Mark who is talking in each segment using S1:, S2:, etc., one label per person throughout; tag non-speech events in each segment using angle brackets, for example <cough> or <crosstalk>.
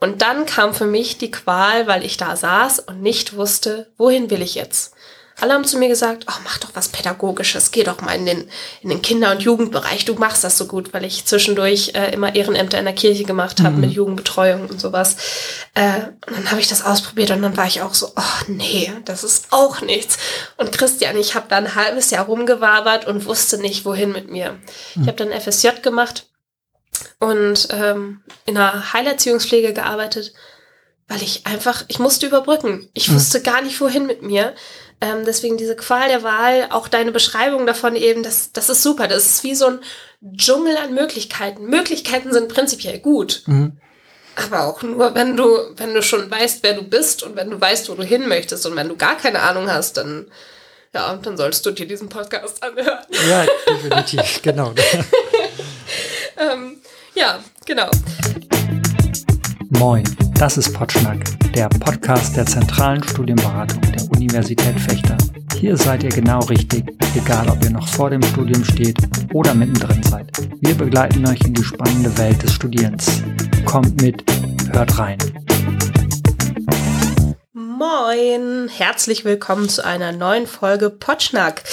S1: Und dann kam für mich die Qual, weil ich da saß und nicht wusste, wohin will ich jetzt. Alle haben zu mir gesagt, oh, mach doch was Pädagogisches, geh doch mal in den, in den Kinder- und Jugendbereich, du machst das so gut, weil ich zwischendurch äh, immer Ehrenämter in der Kirche gemacht habe mhm. mit Jugendbetreuung und sowas. Äh, und dann habe ich das ausprobiert und dann war ich auch so, oh nee, das ist auch nichts. Und Christian, ich habe da ein halbes Jahr rumgewabert und wusste nicht, wohin mit mir. Mhm. Ich habe dann FSJ gemacht und ähm, in einer Heilerziehungspflege gearbeitet, weil ich einfach, ich musste überbrücken. Ich mhm. wusste gar nicht, wohin mit mir. Ähm, deswegen diese Qual der Wahl, auch deine Beschreibung davon eben, das, das ist super. Das ist wie so ein Dschungel an Möglichkeiten. Möglichkeiten sind prinzipiell gut. Mhm. Aber auch nur, wenn du, wenn du schon weißt, wer du bist und wenn du weißt, wo du hin möchtest und wenn du gar keine Ahnung hast, dann, ja, dann sollst du dir diesen Podcast anhören.
S2: Ja, definitiv, genau. <laughs> <laughs>
S1: ähm, ja, genau.
S2: Moin, das ist Potschnack, der Podcast der zentralen Studienberatung der Universität Fechter. Hier seid ihr genau richtig, egal ob ihr noch vor dem Studium steht oder mittendrin seid. Wir begleiten euch in die spannende Welt des Studierens. Kommt mit, hört rein.
S1: Moin, herzlich willkommen zu einer neuen Folge Potschnack,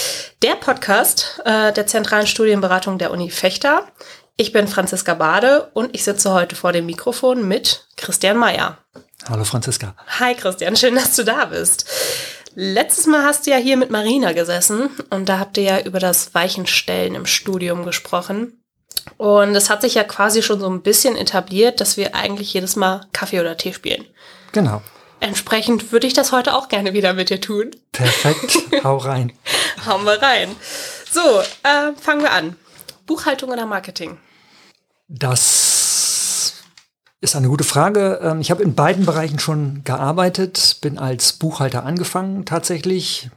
S1: der Podcast äh, der zentralen Studienberatung der Uni Fechter. Ich bin Franziska Bade und ich sitze heute vor dem Mikrofon mit Christian Mayer.
S2: Hallo Franziska.
S1: Hi Christian, schön, dass du da bist. Letztes Mal hast du ja hier mit Marina gesessen und da habt ihr ja über das Weichenstellen im Studium gesprochen. Und es hat sich ja quasi schon so ein bisschen etabliert, dass wir eigentlich jedes Mal Kaffee oder Tee spielen.
S2: Genau.
S1: Entsprechend würde ich das heute auch gerne wieder mit dir tun.
S2: Perfekt, <laughs> hau rein.
S1: Hauen wir rein. So, äh, fangen wir an. Buchhaltung oder Marketing?
S2: Das ist eine gute Frage. Ähm, ich habe in beiden Bereichen schon gearbeitet, bin als Buchhalter angefangen tatsächlich.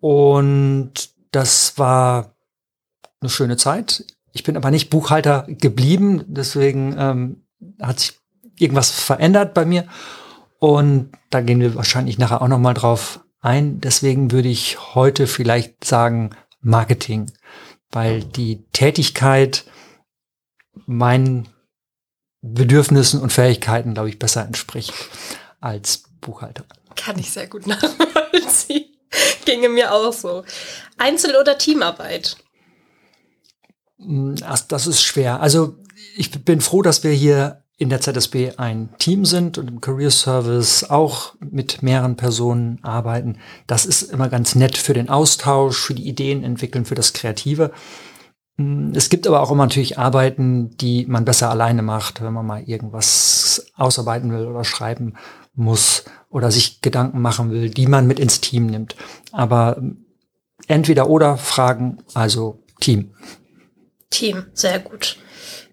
S2: Und das war eine schöne Zeit. Ich bin aber nicht Buchhalter geblieben, deswegen ähm, hat sich irgendwas verändert bei mir. Und da gehen wir wahrscheinlich nachher auch noch mal drauf ein. Deswegen würde ich heute vielleicht sagen Marketing, weil die Tätigkeit meinen Bedürfnissen und Fähigkeiten, glaube ich, besser entspricht als Buchhalter.
S1: Kann ich sehr gut <laughs> nachvollziehen. Ginge mir auch so. Einzel- oder Teamarbeit?
S2: Hm, das ist schwer. Also ich bin froh, dass wir hier in der ZSB ein Team sind und im Career Service auch mit mehreren Personen arbeiten. Das ist immer ganz nett für den Austausch, für die Ideen entwickeln, für das Kreative. Mm, es gibt aber auch immer natürlich Arbeiten, die man besser alleine macht, wenn man mal irgendwas ausarbeiten will oder schreiben muss oder sich Gedanken machen will, die man mit ins Team nimmt. Aber entweder oder Fragen, also Team.
S1: Team, sehr gut.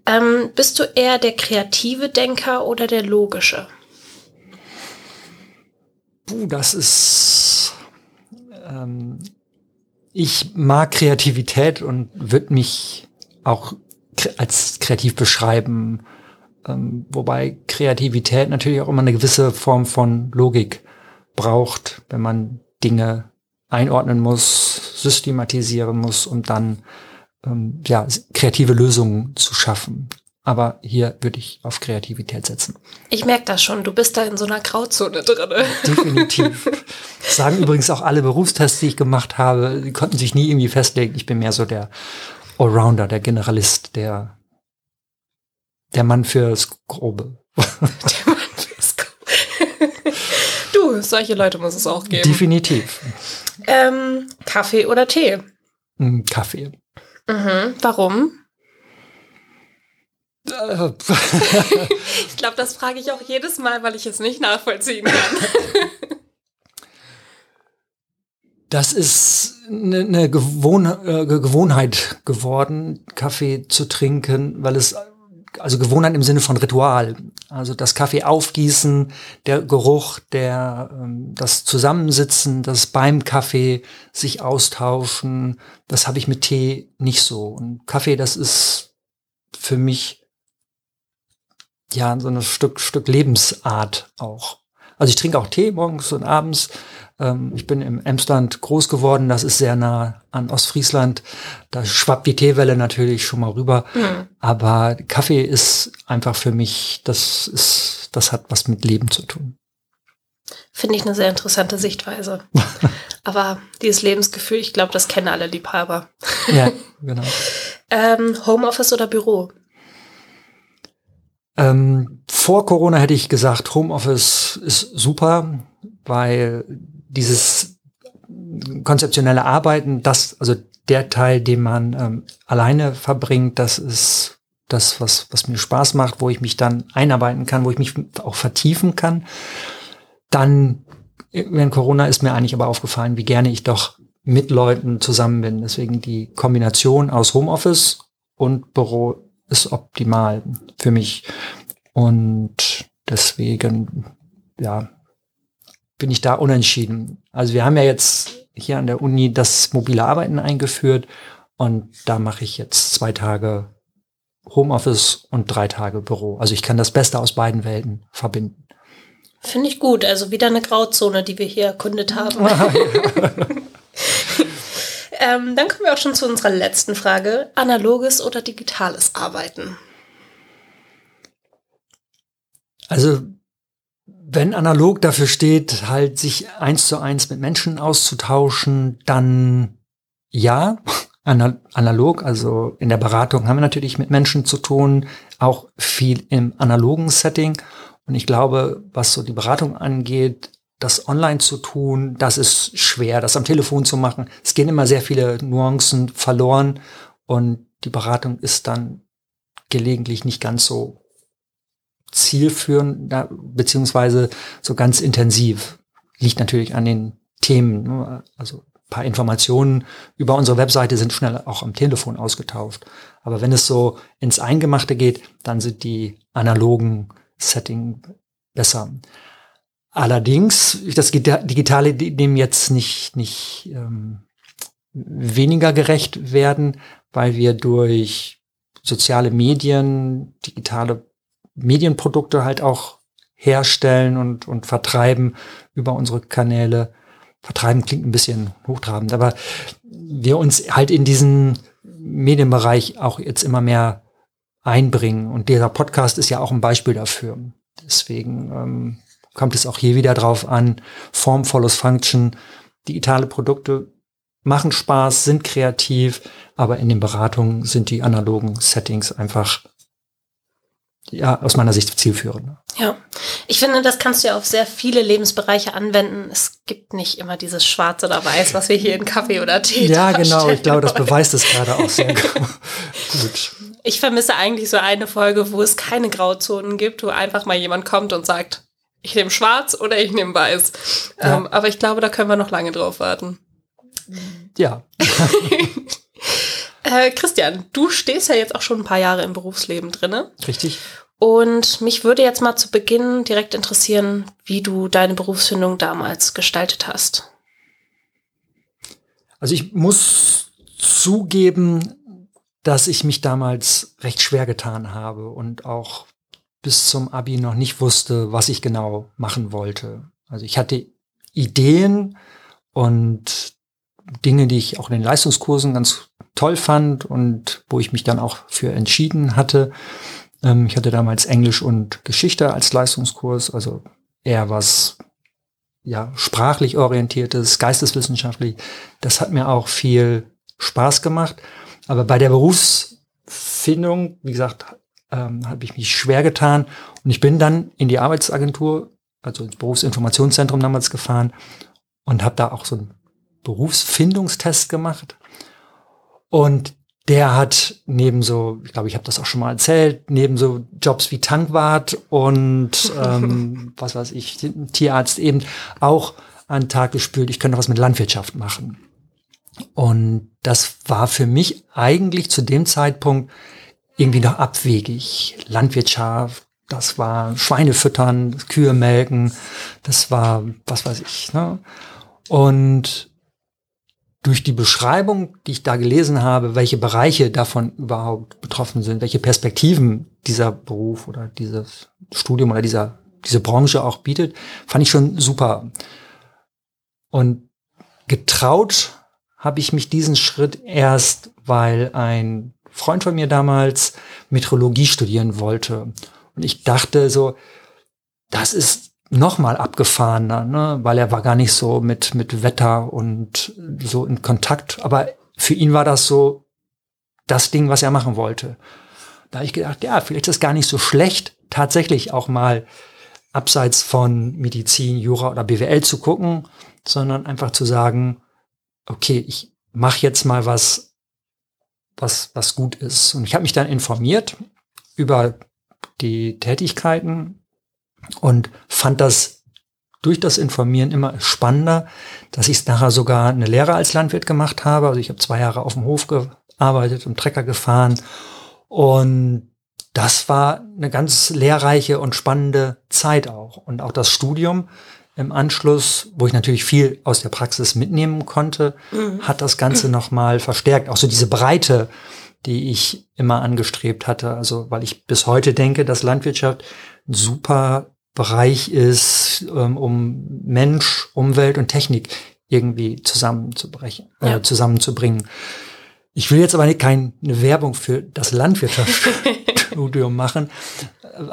S1: Ähm, bist du eher der kreative Denker oder der logische?
S2: Puh, das ist ähm, ich mag Kreativität und würde mich auch als kreativ beschreiben. Ähm, wobei Kreativität natürlich auch immer eine gewisse Form von Logik braucht, wenn man Dinge einordnen muss, systematisieren muss, um dann ähm, ja, kreative Lösungen zu schaffen. Aber hier würde ich auf Kreativität setzen.
S1: Ich merke das schon, du bist da in so einer Grauzone drin.
S2: Definitiv. Das <laughs> sagen übrigens auch alle Berufstests, die ich gemacht habe, die konnten sich nie irgendwie festlegen. Ich bin mehr so der Allrounder, der Generalist, der, der Mann fürs Grobe. <laughs> Der Mann fürs
S1: Grobe. <laughs> du, solche Leute muss es auch geben.
S2: Definitiv.
S1: Ähm, Kaffee oder Tee?
S2: Hm, Kaffee.
S1: Mhm. Warum? Ich glaube, das frage ich auch jedes Mal, weil ich es nicht nachvollziehen kann.
S2: Das ist eine, eine Gewohn äh, Gewohnheit geworden, Kaffee zu trinken, weil es also Gewohnheit im Sinne von Ritual. Also das Kaffee aufgießen, der Geruch, der ähm, das Zusammensitzen, das beim Kaffee sich austauschen, das habe ich mit Tee nicht so. Und Kaffee, das ist für mich ja, so ein Stück, Stück Lebensart auch. Also ich trinke auch Tee morgens und abends. Ähm, ich bin im Emsland groß geworden, das ist sehr nah an Ostfriesland. Da schwappt die Teewelle natürlich schon mal rüber. Mhm. Aber Kaffee ist einfach für mich, das ist das, hat was mit Leben zu tun.
S1: Finde ich eine sehr interessante Sichtweise. <laughs> Aber dieses Lebensgefühl, ich glaube, das kennen alle Liebhaber.
S2: Ja, <laughs> genau.
S1: ähm, Homeoffice oder Büro?
S2: Ähm, vor Corona hätte ich gesagt, Homeoffice ist super, weil dieses konzeptionelle Arbeiten, das, also der Teil, den man ähm, alleine verbringt, das ist das, was, was mir Spaß macht, wo ich mich dann einarbeiten kann, wo ich mich auch vertiefen kann. Dann, während Corona ist mir eigentlich aber aufgefallen, wie gerne ich doch mit Leuten zusammen bin. Deswegen die Kombination aus Homeoffice und Büro ist optimal für mich. Und deswegen, ja, bin ich da unentschieden. Also wir haben ja jetzt hier an der Uni das mobile Arbeiten eingeführt und da mache ich jetzt zwei Tage Homeoffice und drei Tage Büro. Also ich kann das Beste aus beiden Welten verbinden.
S1: Finde ich gut. Also wieder eine Grauzone, die wir hier erkundet haben. <laughs> <laughs> ähm, dann kommen wir auch schon zu unserer letzten Frage. Analoges oder digitales Arbeiten?
S2: Also wenn analog dafür steht, halt sich eins zu eins mit Menschen auszutauschen, dann ja, analog, also in der Beratung haben wir natürlich mit Menschen zu tun, auch viel im analogen Setting. Und ich glaube, was so die Beratung angeht, das online zu tun, das ist schwer, das am Telefon zu machen. Es gehen immer sehr viele Nuancen verloren und die Beratung ist dann gelegentlich nicht ganz so zielführend, beziehungsweise so ganz intensiv. Liegt natürlich an den Themen. Ne? Also paar Informationen über unsere Webseite sind schnell auch am Telefon ausgetauscht. Aber wenn es so ins Eingemachte geht, dann sind die analogen Setting besser. Allerdings, das Digitale dem jetzt nicht, nicht ähm, weniger gerecht werden, weil wir durch soziale Medien, digitale Medienprodukte halt auch herstellen und, und vertreiben über unsere Kanäle vertreiben klingt ein bisschen hochtrabend, aber wir uns halt in diesen Medienbereich auch jetzt immer mehr einbringen. Und dieser Podcast ist ja auch ein Beispiel dafür. Deswegen ähm, kommt es auch hier wieder drauf an, Form follows Function. Digitale Produkte machen Spaß, sind kreativ, aber in den Beratungen sind die analogen Settings einfach ja, aus meiner Sicht zielführend.
S1: Ja, ich finde, das kannst du ja auf sehr viele Lebensbereiche anwenden. Es gibt nicht immer dieses Schwarz oder Weiß, was wir hier in Kaffee oder Tee
S2: Ja, genau. Ich glaube, das beweist es gerade auch sehr <laughs> gut.
S1: Ich vermisse eigentlich so eine Folge, wo es keine Grauzonen gibt, wo einfach mal jemand kommt und sagt, ich nehme Schwarz oder ich nehme Weiß. Ja. Ähm, aber ich glaube, da können wir noch lange drauf warten.
S2: Ja. <laughs>
S1: Äh, Christian, du stehst ja jetzt auch schon ein paar Jahre im Berufsleben drinne.
S2: Richtig.
S1: Und mich würde jetzt mal zu Beginn direkt interessieren, wie du deine Berufsfindung damals gestaltet hast.
S2: Also ich muss zugeben, dass ich mich damals recht schwer getan habe und auch bis zum Abi noch nicht wusste, was ich genau machen wollte. Also ich hatte Ideen und Dinge, die ich auch in den Leistungskursen ganz toll fand und wo ich mich dann auch für entschieden hatte. Ähm, ich hatte damals Englisch und Geschichte als Leistungskurs, also eher was ja sprachlich orientiertes, geisteswissenschaftlich. Das hat mir auch viel Spaß gemacht. Aber bei der Berufsfindung, wie gesagt, ähm, habe ich mich schwer getan und ich bin dann in die Arbeitsagentur, also ins Berufsinformationszentrum damals gefahren und habe da auch so einen Berufsfindungstest gemacht. Und der hat neben so, ich glaube, ich habe das auch schon mal erzählt, neben so Jobs wie Tankwart und ähm, <laughs> was weiß ich, Tierarzt eben auch an Tag gespült, ich könnte was mit Landwirtschaft machen. Und das war für mich eigentlich zu dem Zeitpunkt irgendwie noch abwegig. Landwirtschaft, das war Schweine füttern, Kühe melken, das war, was weiß ich. Ne? Und durch die Beschreibung, die ich da gelesen habe, welche Bereiche davon überhaupt betroffen sind, welche Perspektiven dieser Beruf oder dieses Studium oder dieser, diese Branche auch bietet, fand ich schon super. Und getraut habe ich mich diesen Schritt erst, weil ein Freund von mir damals Metrologie studieren wollte. Und ich dachte so, das ist noch mal abgefahrener, ne? weil er war gar nicht so mit, mit Wetter und so in Kontakt. Aber für ihn war das so das Ding, was er machen wollte. Da habe ich gedacht, ja, vielleicht ist es gar nicht so schlecht, tatsächlich auch mal abseits von Medizin, Jura oder BWL zu gucken, sondern einfach zu sagen, okay, ich mache jetzt mal was, was, was gut ist. Und ich habe mich dann informiert über die Tätigkeiten und fand das durch das Informieren immer spannender, dass ich nachher sogar eine Lehre als Landwirt gemacht habe. Also ich habe zwei Jahre auf dem Hof gearbeitet und Trecker gefahren und das war eine ganz lehrreiche und spannende Zeit auch. Und auch das Studium im Anschluss, wo ich natürlich viel aus der Praxis mitnehmen konnte, mhm. hat das Ganze nochmal verstärkt. Auch so diese Breite, die ich immer angestrebt hatte. Also, weil ich bis heute denke, dass Landwirtschaft ein super Bereich ist, ähm, um Mensch, Umwelt und Technik irgendwie zusammenzubrechen, äh, ja. zusammenzubringen. Ich will jetzt aber keine Werbung für das <laughs> Landwirtschaftsstudium machen.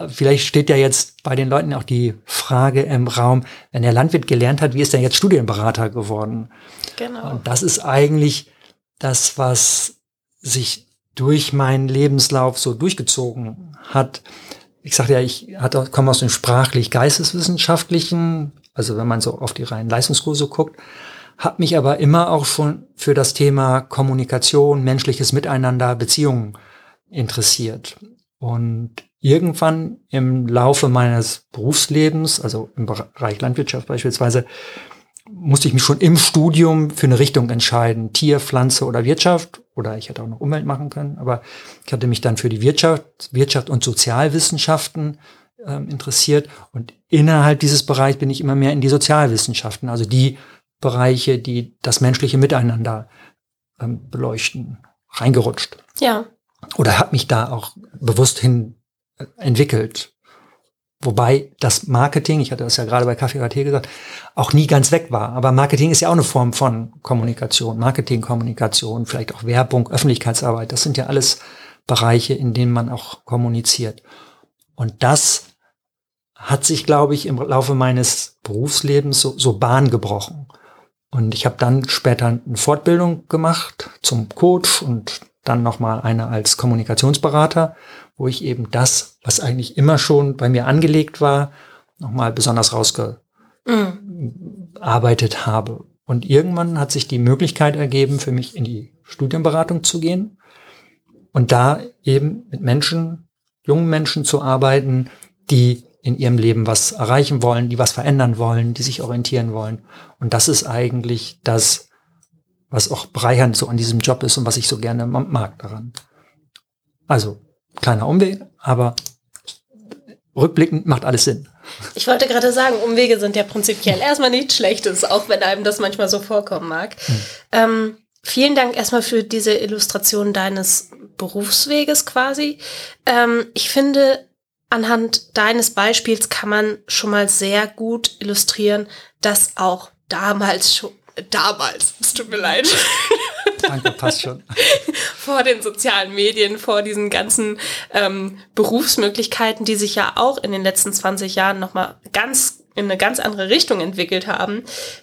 S2: Vielleicht steht ja jetzt bei den Leuten auch die Frage im Raum, wenn der Landwirt gelernt hat, wie ist er jetzt Studienberater geworden? Genau. Und das ist eigentlich das, was sich durch meinen Lebenslauf so durchgezogen hat. Ich sagte ja, ich hatte, komme aus dem sprachlich-geisteswissenschaftlichen, also wenn man so auf die reinen Leistungskurse guckt, habe mich aber immer auch schon für das Thema Kommunikation, menschliches Miteinander, Beziehungen interessiert. Und irgendwann im Laufe meines Berufslebens, also im Bereich Landwirtschaft beispielsweise, musste ich mich schon im Studium für eine Richtung entscheiden, Tier, Pflanze oder Wirtschaft. Oder ich hätte auch noch Umwelt machen können, aber ich hatte mich dann für die Wirtschaft, Wirtschaft und Sozialwissenschaften äh, interessiert. Und innerhalb dieses Bereichs bin ich immer mehr in die Sozialwissenschaften, also die Bereiche, die das menschliche Miteinander ähm, beleuchten, reingerutscht.
S1: Ja.
S2: Oder habe mich da auch bewusst hin äh, entwickelt. Wobei das Marketing, ich hatte das ja gerade bei Kaffee Tee gesagt, auch nie ganz weg war. Aber Marketing ist ja auch eine Form von Kommunikation, Marketingkommunikation, vielleicht auch Werbung, Öffentlichkeitsarbeit. Das sind ja alles Bereiche, in denen man auch kommuniziert. Und das hat sich, glaube ich, im Laufe meines Berufslebens so, so Bahn gebrochen. Und ich habe dann später eine Fortbildung gemacht zum Coach und dann nochmal eine als Kommunikationsberater, wo ich eben das, was eigentlich immer schon bei mir angelegt war, nochmal besonders rausgearbeitet mhm. habe. Und irgendwann hat sich die Möglichkeit ergeben, für mich in die Studienberatung zu gehen und da eben mit Menschen, jungen Menschen zu arbeiten, die in ihrem Leben was erreichen wollen, die was verändern wollen, die sich orientieren wollen. Und das ist eigentlich das, was auch bereichernd so an diesem Job ist und was ich so gerne mag daran. Also, kleiner Umweg, aber rückblickend macht alles Sinn.
S1: Ich wollte gerade sagen, Umwege sind ja prinzipiell erstmal nichts Schlechtes, auch wenn einem das manchmal so vorkommen mag. Hm. Ähm, vielen Dank erstmal für diese Illustration deines Berufsweges quasi. Ähm, ich finde, anhand deines Beispiels kann man schon mal sehr gut illustrieren, dass auch damals schon, damals, es tut mir leid. <laughs>
S2: Danke, passt schon. <laughs>
S1: vor den sozialen Medien, vor diesen ganzen ähm, Berufsmöglichkeiten, die sich ja auch in den letzten 20 Jahren nochmal ganz in eine ganz andere Richtung entwickelt haben,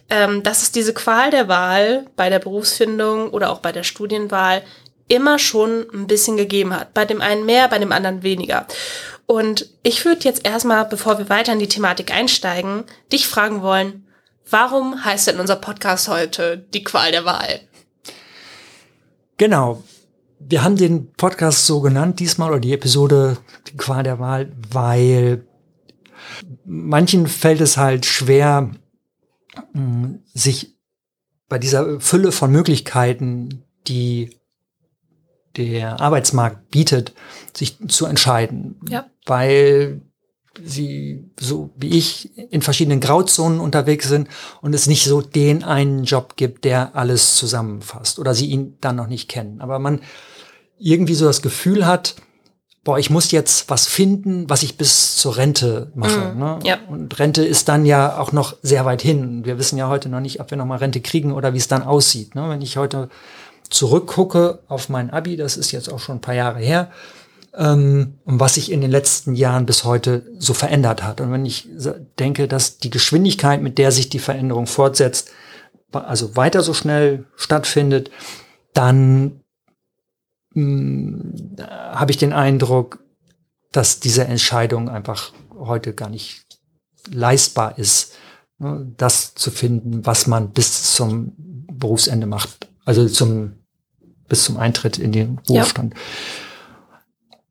S1: ähm, dass es diese Qual der Wahl bei der Berufsfindung oder auch bei der Studienwahl immer schon ein bisschen gegeben hat. Bei dem einen mehr, bei dem anderen weniger. Und ich würde jetzt erstmal, bevor wir weiter in die Thematik einsteigen, dich fragen wollen, warum heißt denn unser Podcast heute die Qual der Wahl?
S2: Genau. Wir haben den Podcast so genannt diesmal oder die Episode die Qual der Wahl, weil manchen fällt es halt schwer, mm, sich bei dieser Fülle von Möglichkeiten, die der Arbeitsmarkt bietet, sich zu entscheiden.
S1: Ja.
S2: Weil sie, so wie ich, in verschiedenen Grauzonen unterwegs sind und es nicht so den einen Job gibt, der alles zusammenfasst oder sie ihn dann noch nicht kennen. Aber man irgendwie so das Gefühl hat, boah, ich muss jetzt was finden, was ich bis zur Rente mache.
S1: Mm, ne? ja.
S2: Und Rente ist dann ja auch noch sehr weit hin. Wir wissen ja heute noch nicht, ob wir noch mal Rente kriegen oder wie es dann aussieht. Ne? Wenn ich heute zurückgucke auf mein Abi, das ist jetzt auch schon ein paar Jahre her, ähm, und was sich in den letzten Jahren bis heute so verändert hat. Und wenn ich denke, dass die Geschwindigkeit, mit der sich die Veränderung fortsetzt, also weiter so schnell stattfindet, dann hm, habe ich den Eindruck, dass diese Entscheidung einfach heute gar nicht leistbar ist, ne, das zu finden, was man bis zum Berufsende macht, also zum bis zum Eintritt in den Ruhestand. Ja.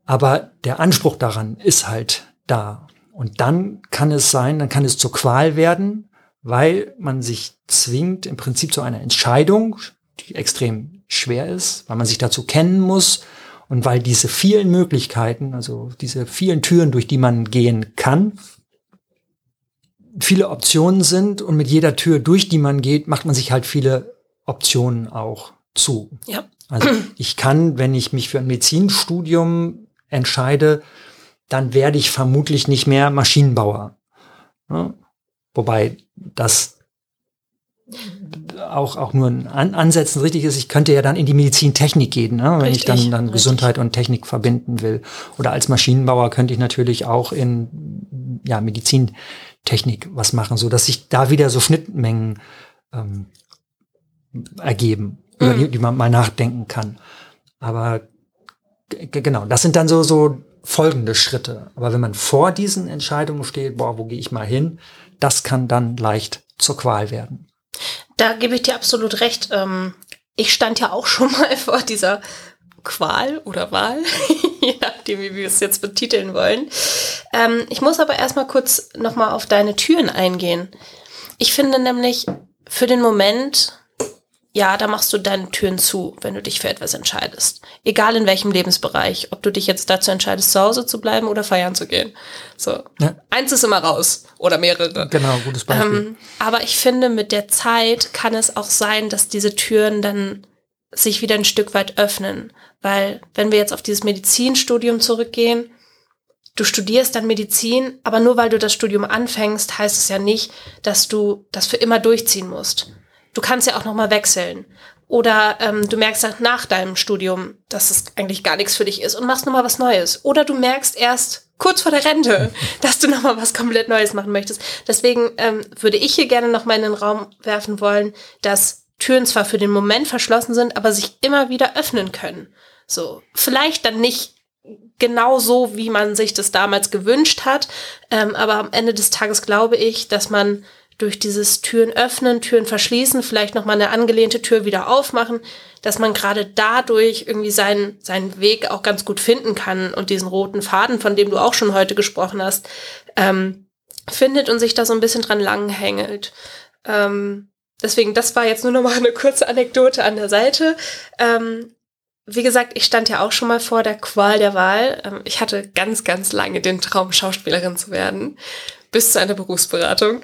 S2: Aber der Anspruch daran ist halt da. Und dann kann es sein, dann kann es zur Qual werden, weil man sich zwingt im Prinzip zu einer Entscheidung, die extrem schwer ist, weil man sich dazu kennen muss und weil diese vielen Möglichkeiten, also diese vielen Türen, durch die man gehen kann, viele Optionen sind und mit jeder Tür, durch die man geht, macht man sich halt viele Optionen auch zu.
S1: Ja.
S2: Also ich kann, wenn ich mich für ein Medizinstudium entscheide, dann werde ich vermutlich nicht mehr Maschinenbauer. Ja? Wobei das auch, auch nur ein An Ansätzen richtig ist. Ich könnte ja dann in die Medizintechnik gehen, ne? wenn richtig, ich dann, dann Gesundheit und Technik verbinden will. Oder als Maschinenbauer könnte ich natürlich auch in ja, Medizintechnik was machen, so dass sich da wieder so Schnittmengen ähm, ergeben, mhm. über die, die man mal nachdenken kann. Aber genau, das sind dann so, so folgende Schritte. Aber wenn man vor diesen Entscheidungen steht, boah, wo gehe ich mal hin, das kann dann leicht zur Qual werden.
S1: Da gebe ich dir absolut recht. Ähm, ich stand ja auch schon <laughs> mal vor dieser Qual oder Wahl, <laughs> je nachdem, wie wir es jetzt betiteln wollen. Ähm, ich muss aber erstmal kurz nochmal auf deine Türen eingehen. Ich finde nämlich, für den Moment ja, da machst du deine Türen zu, wenn du dich für etwas entscheidest. Egal in welchem Lebensbereich. Ob du dich jetzt dazu entscheidest, zu Hause zu bleiben oder feiern zu gehen. So. Ja. Eins ist immer raus. Oder mehrere.
S2: Genau, gutes Beispiel. Ähm,
S1: aber ich finde, mit der Zeit kann es auch sein, dass diese Türen dann sich wieder ein Stück weit öffnen. Weil, wenn wir jetzt auf dieses Medizinstudium zurückgehen, du studierst dann Medizin, aber nur weil du das Studium anfängst, heißt es ja nicht, dass du das für immer durchziehen musst du kannst ja auch noch mal wechseln. Oder ähm, du merkst dann nach deinem Studium, dass es eigentlich gar nichts für dich ist und machst noch mal was Neues. Oder du merkst erst kurz vor der Rente, <laughs> dass du noch mal was komplett Neues machen möchtest. Deswegen ähm, würde ich hier gerne noch mal in den Raum werfen wollen, dass Türen zwar für den Moment verschlossen sind, aber sich immer wieder öffnen können. So, vielleicht dann nicht genau so, wie man sich das damals gewünscht hat, ähm, aber am Ende des Tages glaube ich, dass man durch dieses Türen öffnen, Türen verschließen, vielleicht nochmal eine angelehnte Tür wieder aufmachen, dass man gerade dadurch irgendwie seinen, seinen Weg auch ganz gut finden kann und diesen roten Faden, von dem du auch schon heute gesprochen hast, ähm, findet und sich da so ein bisschen dran langhängelt. Ähm, deswegen, das war jetzt nur nochmal eine kurze Anekdote an der Seite. Ähm, wie gesagt, ich stand ja auch schon mal vor der Qual der Wahl. Ähm, ich hatte ganz, ganz lange den Traum, Schauspielerin zu werden bis zu einer Berufsberatung,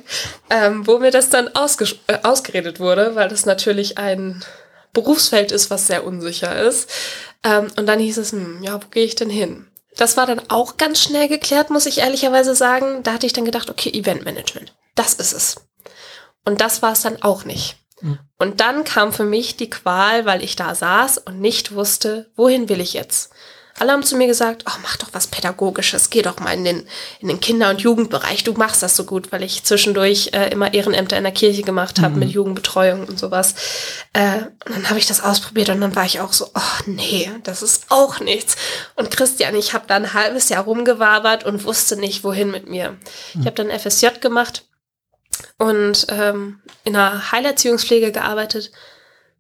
S1: ähm, wo mir das dann äh, ausgeredet wurde, weil das natürlich ein Berufsfeld ist, was sehr unsicher ist. Ähm, und dann hieß es, hm, ja, wo gehe ich denn hin? Das war dann auch ganz schnell geklärt, muss ich ehrlicherweise sagen. Da hatte ich dann gedacht, okay, Eventmanagement, das ist es. Und das war es dann auch nicht. Mhm. Und dann kam für mich die Qual, weil ich da saß und nicht wusste, wohin will ich jetzt? Alle haben zu mir gesagt, oh, mach doch was Pädagogisches, geh doch mal in den, in den Kinder- und Jugendbereich, du machst das so gut, weil ich zwischendurch äh, immer Ehrenämter in der Kirche gemacht habe mhm. mit Jugendbetreuung und sowas. Äh, und dann habe ich das ausprobiert und dann war ich auch so, oh nee, das ist auch nichts. Und Christian, ich habe da ein halbes Jahr rumgewabert und wusste nicht, wohin mit mir. Mhm. Ich habe dann FSJ gemacht und ähm, in einer Heilerziehungspflege gearbeitet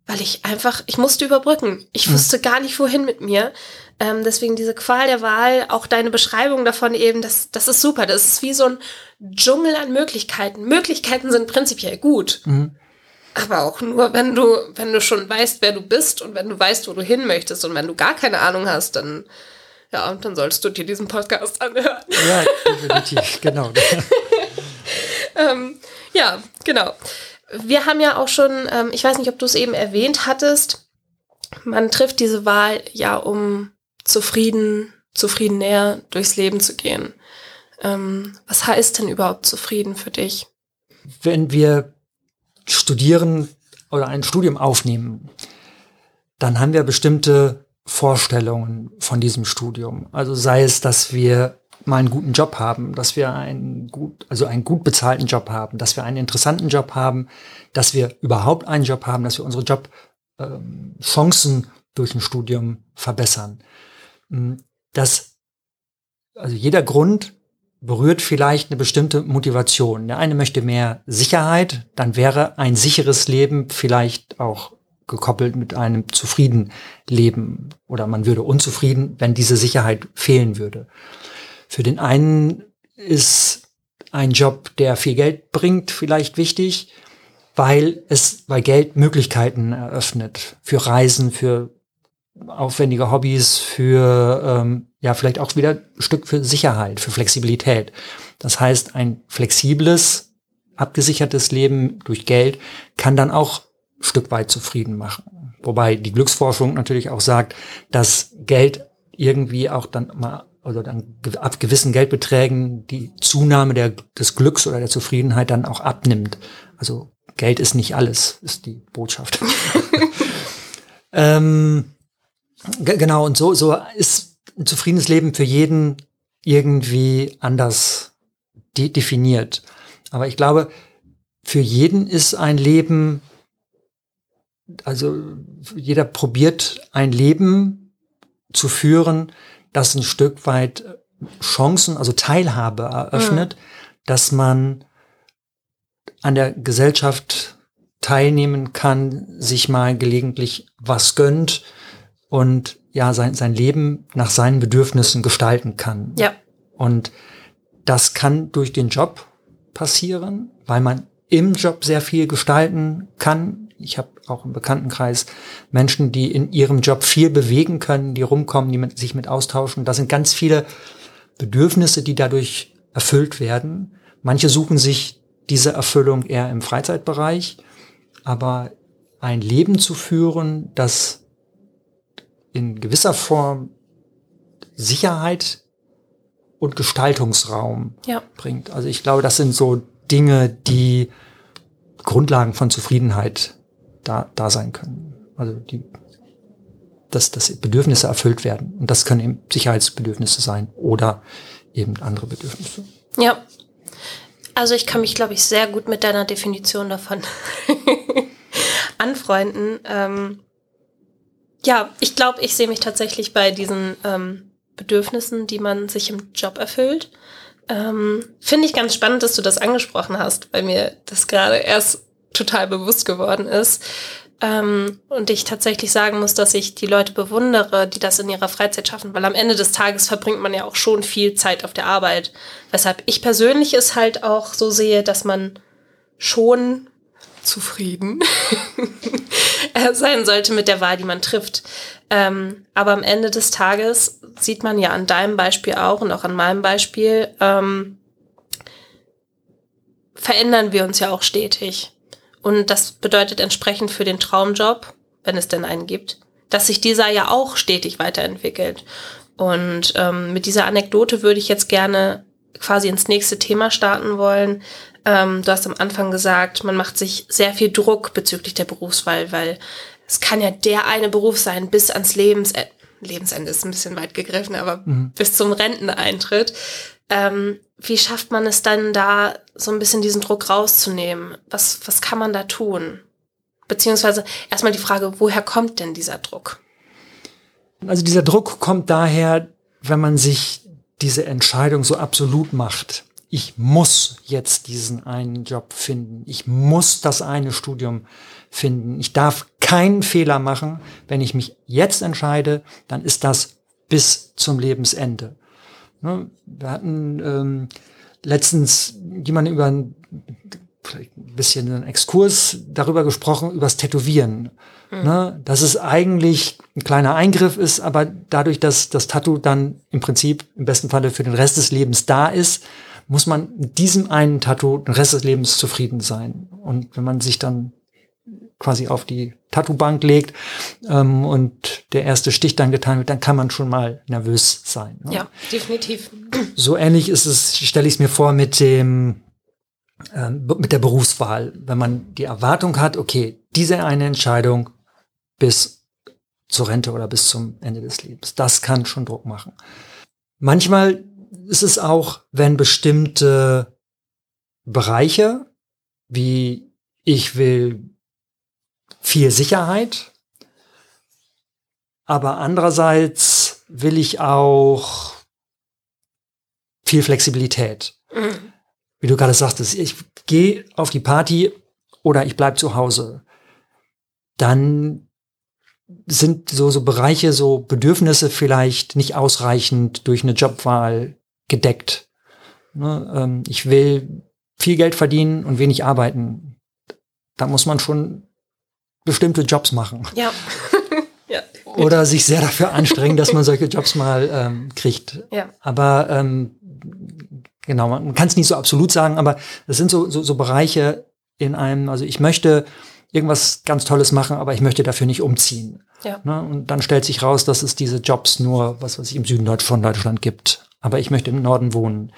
S1: weil ich einfach, ich musste überbrücken. Ich hm. wusste gar nicht, wohin mit mir. Ähm, deswegen diese Qual der Wahl, auch deine Beschreibung davon eben, das, das ist super. Das ist wie so ein Dschungel an Möglichkeiten. Möglichkeiten sind prinzipiell gut. Mhm. Aber auch nur, wenn du, wenn du schon weißt, wer du bist und wenn du weißt, wo du hin möchtest und wenn du gar keine Ahnung hast, dann, ja, dann sollst du dir diesen Podcast anhören.
S2: Ja, definitiv, <laughs> genau.
S1: ähm, ja, genau wir haben ja auch schon, ähm, ich weiß nicht, ob du es eben erwähnt hattest, man trifft diese Wahl ja, um zufrieden, zufrieden näher durchs Leben zu gehen. Ähm, was heißt denn überhaupt zufrieden für dich?
S2: Wenn wir studieren oder ein Studium aufnehmen, dann haben wir bestimmte Vorstellungen von diesem Studium. Also sei es, dass wir mal einen guten Job haben, dass wir einen gut, also einen gut bezahlten Job haben, dass wir einen interessanten Job haben, dass wir überhaupt einen Job haben, dass wir unsere Jobchancen ähm, durch ein Studium verbessern. Hm, das, also jeder Grund berührt vielleicht eine bestimmte Motivation. Der eine möchte mehr Sicherheit, dann wäre ein sicheres Leben vielleicht auch gekoppelt mit einem zufrieden Leben oder man würde unzufrieden, wenn diese Sicherheit fehlen würde. Für den einen ist ein Job, der viel Geld bringt, vielleicht wichtig, weil es bei Geld Möglichkeiten eröffnet für Reisen, für aufwendige Hobbys, für ähm, ja vielleicht auch wieder ein Stück für Sicherheit, für Flexibilität. Das heißt, ein flexibles, abgesichertes Leben durch Geld kann dann auch Stück weit zufrieden machen. Wobei die Glücksforschung natürlich auch sagt, dass Geld irgendwie auch dann mal oder dann ab gewissen Geldbeträgen die Zunahme der, des Glücks oder der Zufriedenheit dann auch abnimmt. Also Geld ist nicht alles, ist die Botschaft. <laughs> ähm, genau, und so, so ist ein zufriedenes Leben für jeden irgendwie anders de definiert. Aber ich glaube, für jeden ist ein Leben also jeder probiert ein Leben zu führen, das ein Stück weit Chancen, also Teilhabe eröffnet, mhm. dass man an der Gesellschaft teilnehmen kann, sich mal gelegentlich was gönnt und ja, sein, sein Leben nach seinen Bedürfnissen gestalten kann.
S1: Ja.
S2: Und das kann durch den Job passieren, weil man im Job sehr viel gestalten kann, ich habe auch im Bekanntenkreis Menschen, die in ihrem Job viel bewegen können, die rumkommen, die mit, sich mit austauschen. Da sind ganz viele Bedürfnisse, die dadurch erfüllt werden. Manche suchen sich diese Erfüllung eher im Freizeitbereich, aber ein Leben zu führen, das in gewisser Form Sicherheit und Gestaltungsraum ja. bringt. Also ich glaube, das sind so Dinge, die Grundlagen von Zufriedenheit da, da sein können. Also die, dass, dass Bedürfnisse erfüllt werden. Und das können eben Sicherheitsbedürfnisse sein oder eben andere Bedürfnisse.
S1: Ja. Also ich kann mich, glaube ich, sehr gut mit deiner Definition davon <laughs> anfreunden. Ähm, ja, ich glaube, ich sehe mich tatsächlich bei diesen ähm, Bedürfnissen, die man sich im Job erfüllt. Ähm, Finde ich ganz spannend, dass du das angesprochen hast, weil mir das gerade erst total bewusst geworden ist. Ähm, und ich tatsächlich sagen muss, dass ich die Leute bewundere, die das in ihrer Freizeit schaffen, weil am Ende des Tages verbringt man ja auch schon viel Zeit auf der Arbeit. Weshalb ich persönlich es halt auch so sehe, dass man schon zufrieden <laughs> sein sollte mit der Wahl, die man trifft. Ähm, aber am Ende des Tages sieht man ja an deinem Beispiel auch und auch an meinem Beispiel, ähm, verändern wir uns ja auch stetig. Und das bedeutet entsprechend für den Traumjob, wenn es denn einen gibt, dass sich dieser ja auch stetig weiterentwickelt. Und ähm, mit dieser Anekdote würde ich jetzt gerne quasi ins nächste Thema starten wollen. Ähm, du hast am Anfang gesagt, man macht sich sehr viel Druck bezüglich der Berufswahl, weil es kann ja der eine Beruf sein bis ans Lebensende. Lebensende ist ein bisschen weit gegriffen, aber mhm. bis zum Renteneintritt. Ähm, wie schafft man es dann da, so ein bisschen diesen Druck rauszunehmen? Was, was kann man da tun? Beziehungsweise erstmal die Frage, woher kommt denn dieser Druck?
S2: Also dieser Druck kommt daher, wenn man sich diese Entscheidung so absolut macht. Ich muss jetzt diesen einen Job finden. Ich muss das eine Studium finden. Ich darf keinen Fehler machen. Wenn ich mich jetzt entscheide, dann ist das bis zum Lebensende. Ne? Wir hatten ähm, letztens jemanden über ein, bisschen einen Exkurs darüber gesprochen, übers Tätowieren. Mhm. Ne? Dass es eigentlich ein kleiner Eingriff ist, aber dadurch, dass das Tattoo dann im Prinzip im besten Falle für den Rest des Lebens da ist, muss man mit diesem einen Tattoo den Rest des Lebens zufrieden sein. Und wenn man sich dann quasi auf die Tattoo-Bank legt ähm, und der erste Stich dann getan wird, dann kann man schon mal nervös sein.
S1: Ne? Ja, definitiv.
S2: So ähnlich ist es, stelle ich es mir vor, mit dem äh, mit der Berufswahl. Wenn man die Erwartung hat, okay, diese eine Entscheidung bis zur Rente oder bis zum Ende des Lebens. Das kann schon Druck machen. Manchmal ist es auch, wenn bestimmte Bereiche, wie ich will viel Sicherheit, aber andererseits will ich auch viel Flexibilität. Mhm. Wie du gerade sagtest, ich gehe auf die Party oder ich bleib zu Hause. Dann sind so, so Bereiche, so Bedürfnisse vielleicht nicht ausreichend durch eine Jobwahl gedeckt. Ne, ähm, ich will viel Geld verdienen und wenig arbeiten. Da muss man schon bestimmte Jobs machen.
S1: Ja. <laughs>
S2: ja. Oder sich sehr dafür anstrengen, dass man solche Jobs mal ähm, kriegt.
S1: Ja.
S2: Aber ähm, genau, man kann es nicht so absolut sagen, aber das sind so, so, so Bereiche in einem, also ich möchte irgendwas ganz Tolles machen, aber ich möchte dafür nicht umziehen.
S1: Ja.
S2: Ne? Und dann stellt sich raus, dass es diese Jobs nur, was weiß ich, im Süden von Deutschland gibt. Aber ich möchte im Norden wohnen.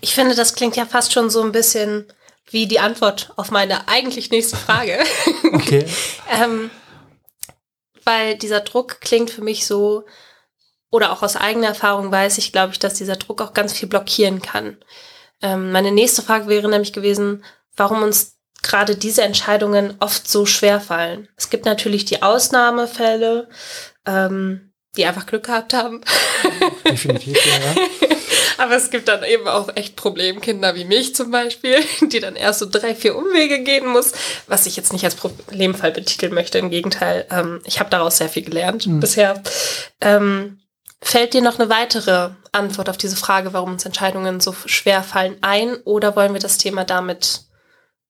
S1: Ich finde, das klingt ja fast schon so ein bisschen wie die Antwort auf meine eigentlich nächste Frage. <laughs>
S2: Okay. <laughs>
S1: ähm, weil dieser Druck klingt für mich so, oder auch aus eigener Erfahrung weiß ich, glaube ich, dass dieser Druck auch ganz viel blockieren kann. Ähm, meine nächste Frage wäre nämlich gewesen, warum uns gerade diese Entscheidungen oft so schwer fallen. Es gibt natürlich die Ausnahmefälle, ähm, die einfach Glück gehabt haben. <laughs>
S2: Definitiv, ja. <laughs>
S1: Aber es gibt dann eben auch echt Problemkinder wie mich zum Beispiel, die dann erst so drei, vier Umwege gehen muss, was ich jetzt nicht als Problemfall betiteln möchte. Im Gegenteil, ähm, ich habe daraus sehr viel gelernt mhm. bisher. Ähm, fällt dir noch eine weitere Antwort auf diese Frage, warum uns Entscheidungen so schwer fallen, ein? Oder wollen wir das Thema damit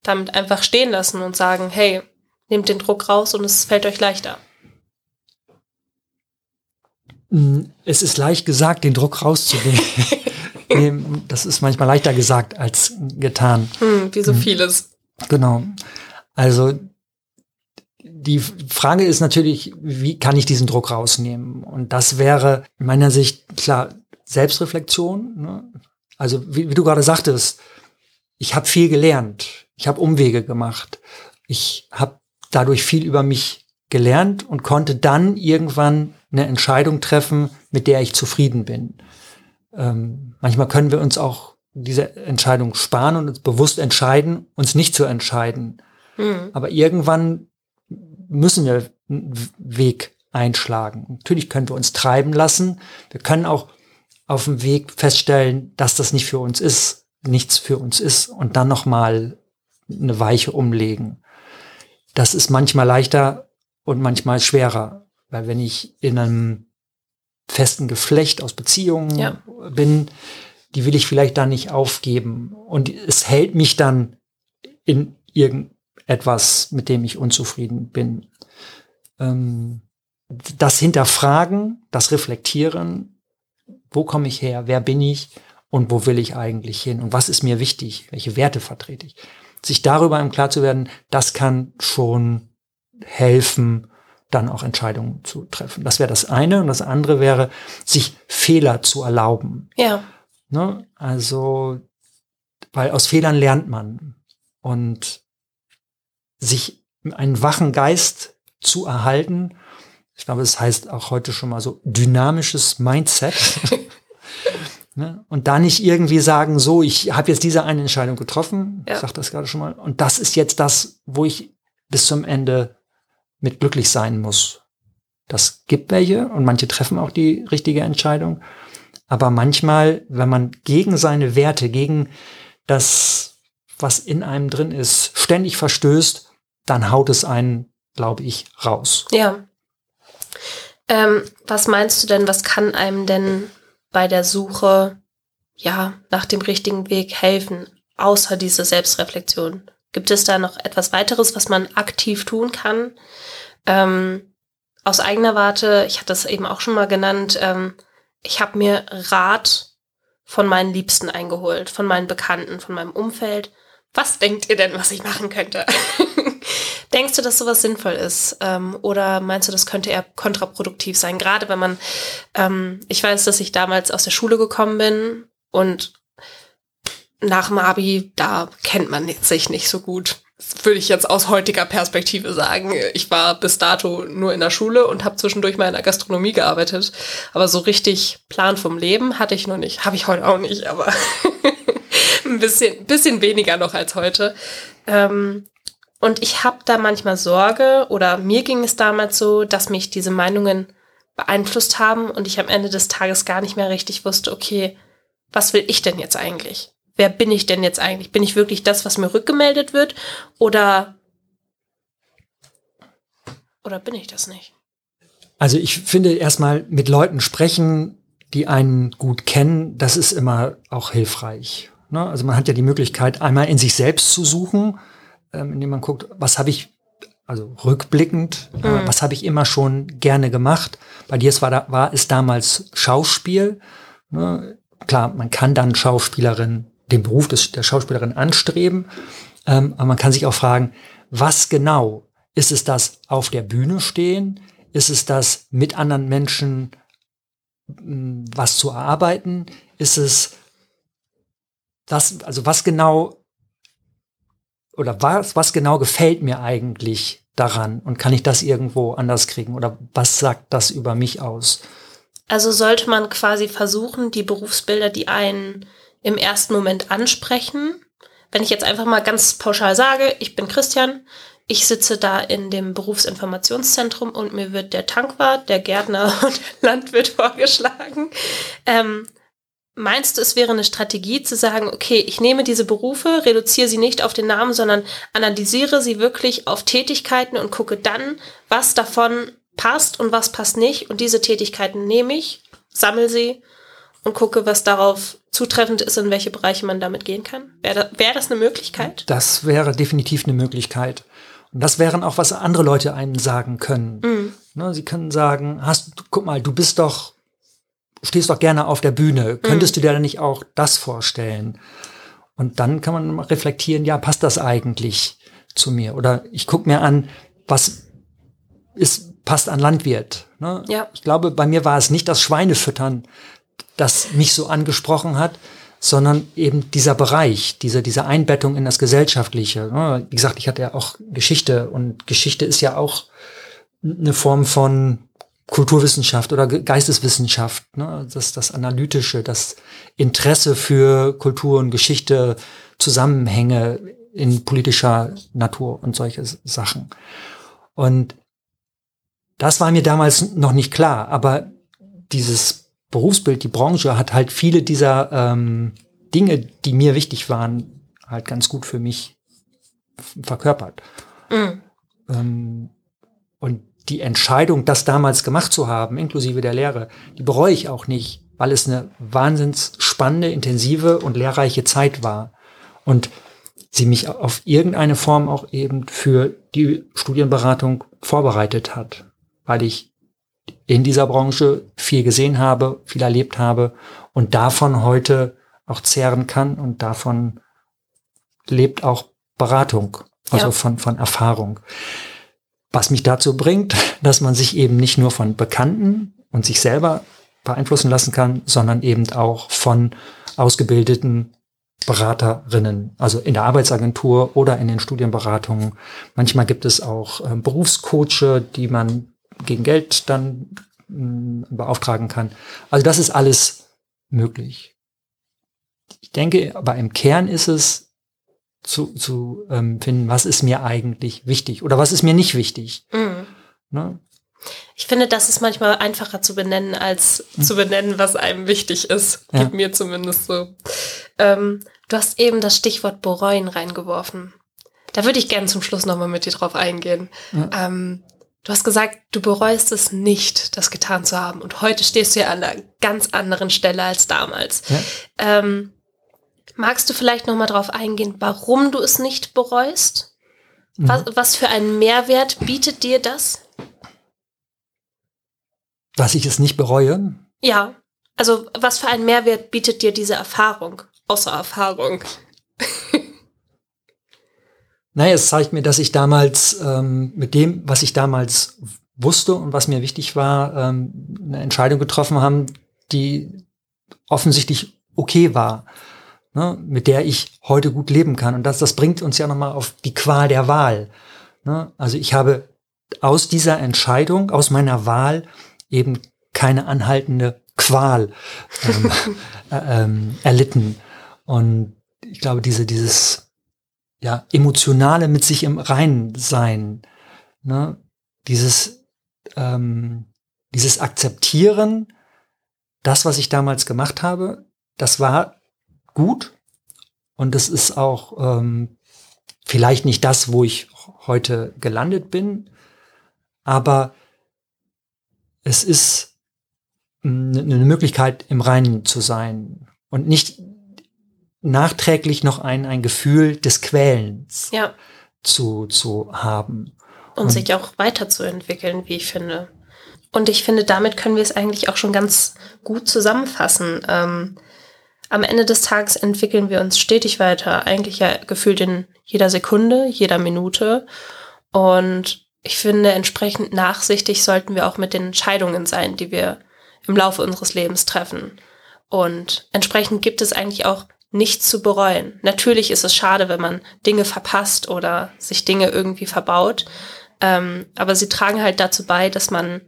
S1: damit einfach stehen lassen und sagen, hey, nehmt den Druck raus und es fällt euch leichter.
S2: Mm, es ist leicht gesagt, den Druck rauszunehmen. <laughs> das ist manchmal leichter gesagt als getan.
S1: Hm, wie so mm. vieles.
S2: Genau. Also die Frage ist natürlich, wie kann ich diesen Druck rausnehmen? Und das wäre in meiner Sicht klar Selbstreflexion. Ne? Also wie, wie, du gerade sagtest, ich habe viel gelernt. Ich habe Umwege gemacht. Ich habe dadurch viel über mich gelernt und konnte dann irgendwann eine Entscheidung treffen, mit der ich zufrieden bin. Ähm, manchmal können wir uns auch diese Entscheidung sparen und uns bewusst entscheiden, uns nicht zu entscheiden. Mhm. Aber irgendwann müssen wir einen Weg einschlagen. Natürlich können wir uns treiben lassen. Wir können auch auf dem Weg feststellen, dass das nicht für uns ist, nichts für uns ist und dann noch mal eine Weiche umlegen. Das ist manchmal leichter und manchmal schwerer, weil wenn ich in einem festen Geflecht aus Beziehungen ja. bin, die will ich vielleicht dann nicht aufgeben. Und es hält mich dann in irgendetwas, mit dem ich unzufrieden bin. Ähm, das Hinterfragen, das Reflektieren, wo komme ich her, wer bin ich und wo will ich eigentlich hin und was ist mir wichtig, welche Werte vertrete ich sich darüber im Klar zu werden, das kann schon helfen, dann auch Entscheidungen zu treffen. Das wäre das eine. Und das andere wäre, sich Fehler zu erlauben.
S1: Ja.
S2: Ne? Also, weil aus Fehlern lernt man. Und sich einen wachen Geist zu erhalten, ich glaube, es das heißt auch heute schon mal so dynamisches Mindset. <laughs> Ne? Und da nicht irgendwie sagen, so, ich habe jetzt diese eine Entscheidung getroffen, ja. ich sag das gerade schon mal, und das ist jetzt das, wo ich bis zum Ende mit glücklich sein muss. Das gibt welche und manche treffen auch die richtige Entscheidung. Aber manchmal, wenn man gegen seine Werte, gegen das, was in einem drin ist, ständig verstößt, dann haut es einen, glaube ich, raus.
S1: Ja. Ähm, was meinst du denn, was kann einem denn bei der Suche ja nach dem richtigen Weg helfen, außer diese Selbstreflexion? Gibt es da noch etwas weiteres, was man aktiv tun kann? Ähm, aus eigener Warte, ich hatte es eben auch schon mal genannt, ähm, ich habe mir Rat von meinen Liebsten eingeholt, von meinen Bekannten, von meinem Umfeld. Was denkt ihr denn, was ich machen könnte? <laughs> Denkst du, dass sowas sinnvoll ist? Ähm, oder meinst du, das könnte eher kontraproduktiv sein? Gerade wenn man, ähm, ich weiß, dass ich damals aus der Schule gekommen bin und nach dem Abi, da kennt man sich nicht so gut. würde ich jetzt aus heutiger Perspektive sagen. Ich war bis dato nur in der Schule und habe zwischendurch mal in der Gastronomie gearbeitet. Aber so richtig Plan vom Leben hatte ich noch nicht. Habe ich heute auch nicht, aber <laughs> ein bisschen, bisschen weniger noch als heute. Ähm, und ich habe da manchmal Sorge oder mir ging es damals so, dass mich diese Meinungen beeinflusst haben und ich am Ende des Tages gar nicht mehr richtig wusste, okay, was will ich denn jetzt eigentlich? Wer bin ich denn jetzt eigentlich? Bin ich wirklich das, was mir rückgemeldet wird? Oder, oder bin ich das nicht?
S2: Also ich finde erstmal mit Leuten sprechen, die einen gut kennen, das ist immer auch hilfreich. Ne? Also man hat ja die Möglichkeit, einmal in sich selbst zu suchen, ähm, indem man guckt, was habe ich, also rückblickend, äh, mhm. äh, was habe ich immer schon gerne gemacht. Bei dir war, da, war es damals Schauspiel. Ne? Klar, man kann dann Schauspielerin den Beruf des, der Schauspielerin anstreben. Ähm, aber man kann sich auch fragen, was genau? Ist es das auf der Bühne stehen? Ist es das mit anderen Menschen mh, hm, was zu erarbeiten? Ist es das, also was genau oder was, was genau gefällt mir eigentlich daran und kann ich das irgendwo anders kriegen oder was sagt das über mich aus?
S1: Also sollte man quasi versuchen, die Berufsbilder, die einen im ersten Moment ansprechen. Wenn ich jetzt einfach mal ganz pauschal sage, ich bin Christian, ich sitze da in dem Berufsinformationszentrum und mir wird der Tankwart, der Gärtner <laughs> und der Landwirt vorgeschlagen. Ähm, meinst du, es wäre eine Strategie zu sagen, okay, ich nehme diese Berufe, reduziere sie nicht auf den Namen, sondern analysiere sie wirklich auf Tätigkeiten und gucke dann, was davon passt und was passt nicht. Und diese Tätigkeiten nehme ich, sammle sie und gucke, was darauf zutreffend ist, in welche Bereiche man damit gehen kann? Wäre da, wär das eine Möglichkeit?
S2: Das wäre definitiv eine Möglichkeit. Und das wären auch, was andere Leute einen sagen können. Mhm. Ne, sie können sagen, hast, guck mal, du bist doch, stehst doch gerne auf der Bühne. Könntest mhm. du dir denn nicht auch das vorstellen? Und dann kann man reflektieren, ja, passt das eigentlich zu mir? Oder ich gucke mir an, was ist, passt an Landwirt. Ne? Ja. Ich glaube, bei mir war es nicht das Schweinefüttern, das mich so angesprochen hat, sondern eben dieser Bereich, diese, diese Einbettung in das Gesellschaftliche. Wie gesagt, ich hatte ja auch Geschichte und Geschichte ist ja auch eine Form von Kulturwissenschaft oder Geisteswissenschaft, ne? das, das Analytische, das Interesse für Kultur und Geschichte, Zusammenhänge in politischer Natur und solche Sachen. Und das war mir damals noch nicht klar, aber dieses Berufsbild, die Branche hat halt viele dieser ähm, Dinge, die mir wichtig waren, halt ganz gut für mich verkörpert. Mhm. Ähm, und die Entscheidung, das damals gemacht zu haben, inklusive der Lehre, die bereue ich auch nicht, weil es eine wahnsinns spannende, intensive und lehrreiche Zeit war. Und sie mich auf irgendeine Form auch eben für die Studienberatung vorbereitet hat, weil ich in dieser Branche viel gesehen habe, viel erlebt habe und davon heute auch zehren kann und davon lebt auch Beratung, also ja. von, von Erfahrung. Was mich dazu bringt, <laughs> dass man sich eben nicht nur von Bekannten und sich selber beeinflussen lassen kann, sondern eben auch von ausgebildeten Beraterinnen, also in der Arbeitsagentur oder in den Studienberatungen. Manchmal gibt es auch äh, Berufscoache, die man gegen Geld dann mh, mm, beauftragen kann. Also das ist alles möglich. Ich denke, aber im Kern ist es zu, zu ähm, finden, was ist mir eigentlich wichtig oder was ist mir nicht wichtig. Mhm.
S1: Ne? Ich finde, das ist manchmal einfacher zu benennen, als mhm. zu benennen, was einem wichtig ist. Ja. Geht mir zumindest so. Ähm, du hast eben das Stichwort bereuen reingeworfen. Da würde ich gerne zum Schluss nochmal mit dir drauf eingehen. Ja. Ähm, Du hast gesagt, du bereust es nicht, das getan zu haben. Und heute stehst du ja an einer ganz anderen Stelle als damals. Ja. Ähm, magst du vielleicht noch mal darauf eingehen, warum du es nicht bereust? Mhm. Was, was für einen Mehrwert bietet dir das?
S2: Dass ich es nicht bereue?
S1: Ja. Also was für einen Mehrwert bietet dir diese Erfahrung, außer Erfahrung?
S2: Naja, es zeigt mir, dass ich damals ähm, mit dem, was ich damals wusste und was mir wichtig war, ähm, eine Entscheidung getroffen haben, die offensichtlich okay war. ne, mit der ich heute gut leben kann. Und das, das bringt uns ja nochmal auf die Qual der Wahl. Ne? Also ich habe aus dieser Entscheidung, aus meiner Wahl eben keine anhaltende Qual ähm, <laughs> äh, ähm, erlitten. Und ich glaube, diese, dieses ja, emotionale mit sich im Reinen sein, ne? dieses, ähm, dieses Akzeptieren, das, was ich damals gemacht habe, das war gut und das ist auch ähm, vielleicht nicht das, wo ich heute gelandet bin, aber es ist eine Möglichkeit, im Reinen zu sein und nicht nachträglich noch ein, ein Gefühl des Quälens
S1: ja.
S2: zu, zu haben.
S1: Und, und sich auch weiterzuentwickeln, wie ich finde. Und ich finde, damit können wir es eigentlich auch schon ganz gut zusammenfassen. Ähm, am Ende des Tages entwickeln wir uns stetig weiter, eigentlich ja gefühlt in jeder Sekunde, jeder Minute. Und ich finde, entsprechend nachsichtig sollten wir auch mit den Entscheidungen sein, die wir im Laufe unseres Lebens treffen. Und entsprechend gibt es eigentlich auch nichts zu bereuen. Natürlich ist es schade, wenn man Dinge verpasst oder sich Dinge irgendwie verbaut. Ähm, aber sie tragen halt dazu bei, dass man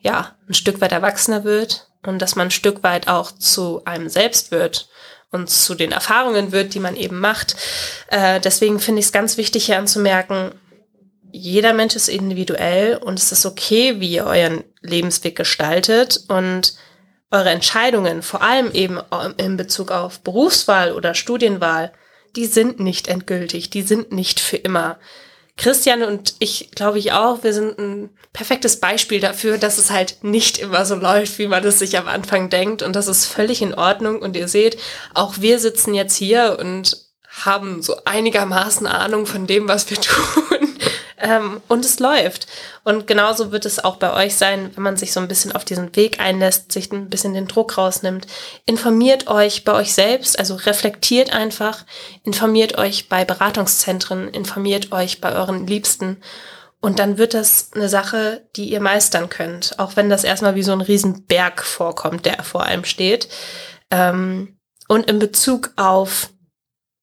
S1: ja ein Stück weit erwachsener wird und dass man ein Stück weit auch zu einem selbst wird und zu den Erfahrungen wird, die man eben macht. Äh, deswegen finde ich es ganz wichtig hier anzumerken, jeder Mensch ist individuell und es ist okay, wie ihr euren Lebensweg gestaltet und eure Entscheidungen, vor allem eben in Bezug auf Berufswahl oder Studienwahl, die sind nicht endgültig, die sind nicht für immer. Christian und ich glaube ich auch, wir sind ein perfektes Beispiel dafür, dass es halt nicht immer so läuft, wie man es sich am Anfang denkt. Und das ist völlig in Ordnung. Und ihr seht, auch wir sitzen jetzt hier und haben so einigermaßen Ahnung von dem, was wir <laughs> tun ähm, und es läuft. Und genauso wird es auch bei euch sein, wenn man sich so ein bisschen auf diesen Weg einlässt, sich ein bisschen den Druck rausnimmt. Informiert euch bei euch selbst, also reflektiert einfach, informiert euch bei Beratungszentren, informiert euch bei euren Liebsten. Und dann wird das eine Sache, die ihr meistern könnt, auch wenn das erstmal wie so ein Riesenberg vorkommt, der vor allem steht. Ähm, und in Bezug auf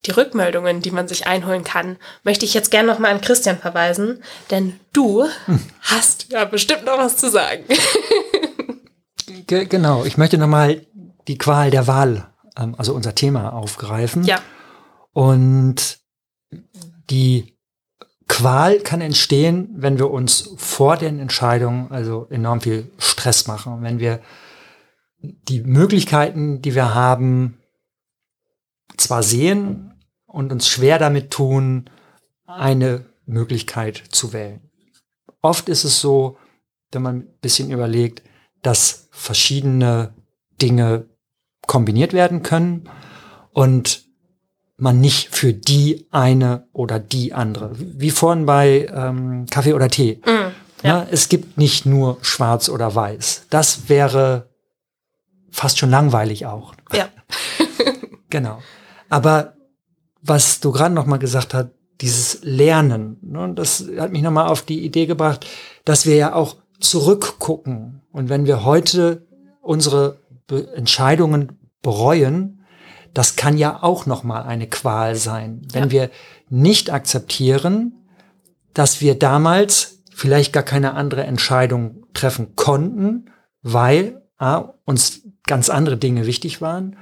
S1: die Rückmeldungen, die man sich einholen kann, möchte ich jetzt gerne nochmal an Christian verweisen, denn du hm. hast ja bestimmt noch was zu sagen. <laughs>
S2: Ge genau, ich möchte nochmal die Qual der Wahl, ähm, also unser Thema aufgreifen.
S1: Ja.
S2: Und die Qual kann entstehen, wenn wir uns vor den Entscheidungen also enorm viel Stress machen, wenn wir die Möglichkeiten, die wir haben, zwar sehen und uns schwer damit tun, eine Möglichkeit zu wählen. Oft ist es so, wenn man ein bisschen überlegt, dass verschiedene Dinge kombiniert werden können und man nicht für die eine oder die andere. Wie vorhin bei ähm, Kaffee oder Tee. Mm, ja. Ja, es gibt nicht nur schwarz oder weiß. Das wäre fast schon langweilig auch.
S1: Ja. <laughs>
S2: genau. Aber was du gerade noch mal gesagt hast, dieses Lernen, ne, das hat mich noch mal auf die Idee gebracht, dass wir ja auch zurückgucken und wenn wir heute unsere Be Entscheidungen bereuen, das kann ja auch noch mal eine Qual sein, wenn ja. wir nicht akzeptieren, dass wir damals vielleicht gar keine andere Entscheidung treffen konnten, weil A, uns ganz andere Dinge wichtig waren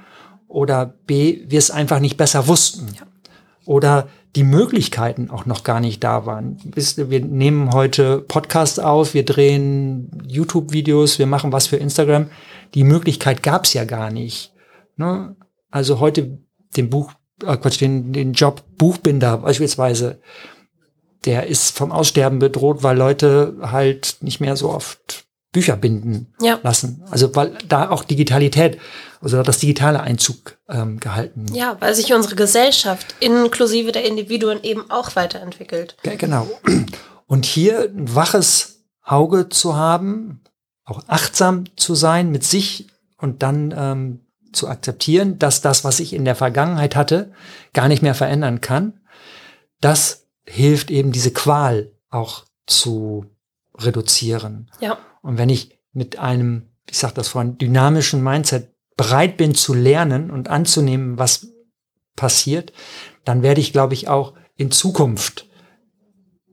S2: oder B, wir es einfach nicht besser wussten. Ja. Oder die Möglichkeiten auch noch gar nicht da waren. Wir nehmen heute Podcasts auf, wir drehen YouTube-Videos, wir machen was für Instagram. Die Möglichkeit gab es ja gar nicht. Ne? Also heute den Buch, äh Quatsch, den, den Job Buchbinder beispielsweise, der ist vom Aussterben bedroht, weil Leute halt nicht mehr so oft Bücher binden ja. lassen. Also weil da auch Digitalität, also das digitale Einzug ähm, gehalten.
S1: Ja, weil sich unsere Gesellschaft inklusive der Individuen eben auch weiterentwickelt.
S2: Genau. Und hier ein waches Auge zu haben, auch achtsam zu sein mit sich und dann ähm, zu akzeptieren, dass das, was ich in der Vergangenheit hatte, gar nicht mehr verändern kann, das hilft eben diese Qual auch zu reduzieren.
S1: Ja.
S2: Und wenn ich mit einem, ich sage das vorhin, dynamischen Mindset bereit bin zu lernen und anzunehmen, was passiert, dann werde ich, glaube ich, auch in Zukunft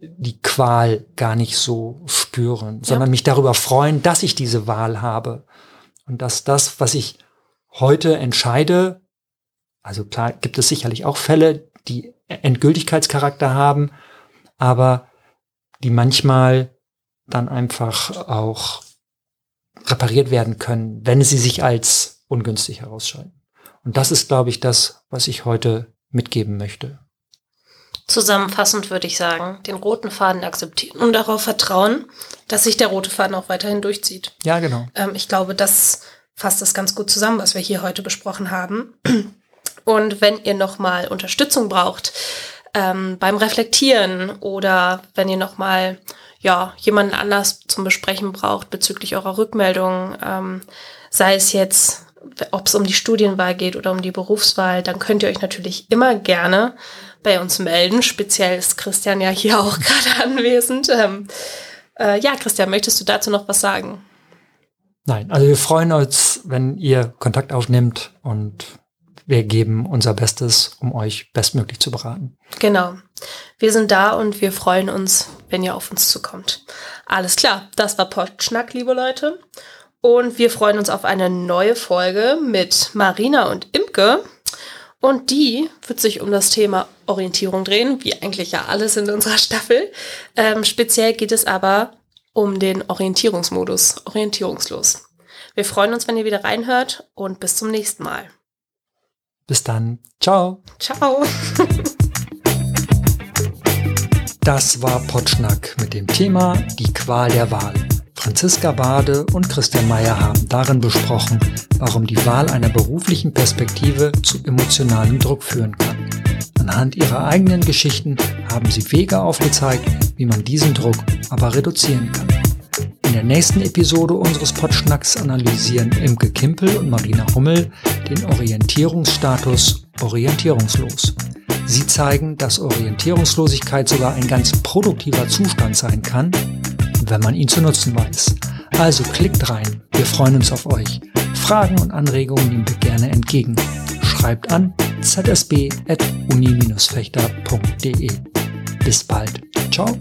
S2: die Qual gar nicht so spüren, sondern mich darüber freuen, dass ich diese Wahl habe. Und dass das, was ich heute entscheide, also klar gibt es sicherlich auch Fälle, die Endgültigkeitscharakter haben, aber die manchmal dann einfach auch repariert werden können, wenn sie sich als ungünstig herausscheiden. Und das ist, glaube ich, das, was ich heute mitgeben möchte.
S1: Zusammenfassend würde ich sagen, den roten Faden akzeptieren und darauf vertrauen, dass sich der rote Faden auch weiterhin durchzieht.
S2: Ja, genau.
S1: Ähm, ich glaube, das fasst das ganz gut zusammen, was wir hier heute besprochen haben. Und wenn ihr nochmal Unterstützung braucht ähm, beim Reflektieren oder wenn ihr nochmal ja, jemanden anders zum Besprechen braucht bezüglich eurer Rückmeldung, ähm, sei es jetzt, ob es um die Studienwahl geht oder um die Berufswahl, dann könnt ihr euch natürlich immer gerne bei uns melden. Speziell ist Christian ja hier auch <laughs> gerade anwesend. Ähm, äh, ja, Christian, möchtest du dazu noch was sagen?
S2: Nein, also wir freuen uns, wenn ihr Kontakt aufnimmt und wir geben unser Bestes, um euch bestmöglich zu beraten.
S1: Genau. Wir sind da und wir freuen uns, wenn ihr auf uns zukommt. Alles klar, das war Potschnack, liebe Leute. Und wir freuen uns auf eine neue Folge mit Marina und Imke. Und die wird sich um das Thema Orientierung drehen, wie eigentlich ja alles in unserer Staffel. Ähm, speziell geht es aber um den Orientierungsmodus, orientierungslos. Wir freuen uns, wenn ihr wieder reinhört und bis zum nächsten Mal.
S2: Bis dann. Ciao.
S1: Ciao. <laughs>
S2: Das war Potschnack mit dem Thema Die Qual der Wahl. Franziska Bade und Christian Meyer haben darin besprochen, warum die Wahl einer beruflichen Perspektive zu emotionalem Druck führen kann. Anhand ihrer eigenen Geschichten haben sie Wege aufgezeigt, wie man diesen Druck aber reduzieren kann. In der nächsten Episode unseres Potschnacks analysieren Imke Kimpel und Marina Hummel den Orientierungsstatus orientierungslos. Sie zeigen, dass Orientierungslosigkeit sogar ein ganz produktiver Zustand sein kann, wenn man ihn zu nutzen weiß. Also klickt rein, wir freuen uns auf euch. Fragen und Anregungen nehmen wir gerne entgegen. Schreibt an zsb.uni-fechter.de. Bis bald. Ciao.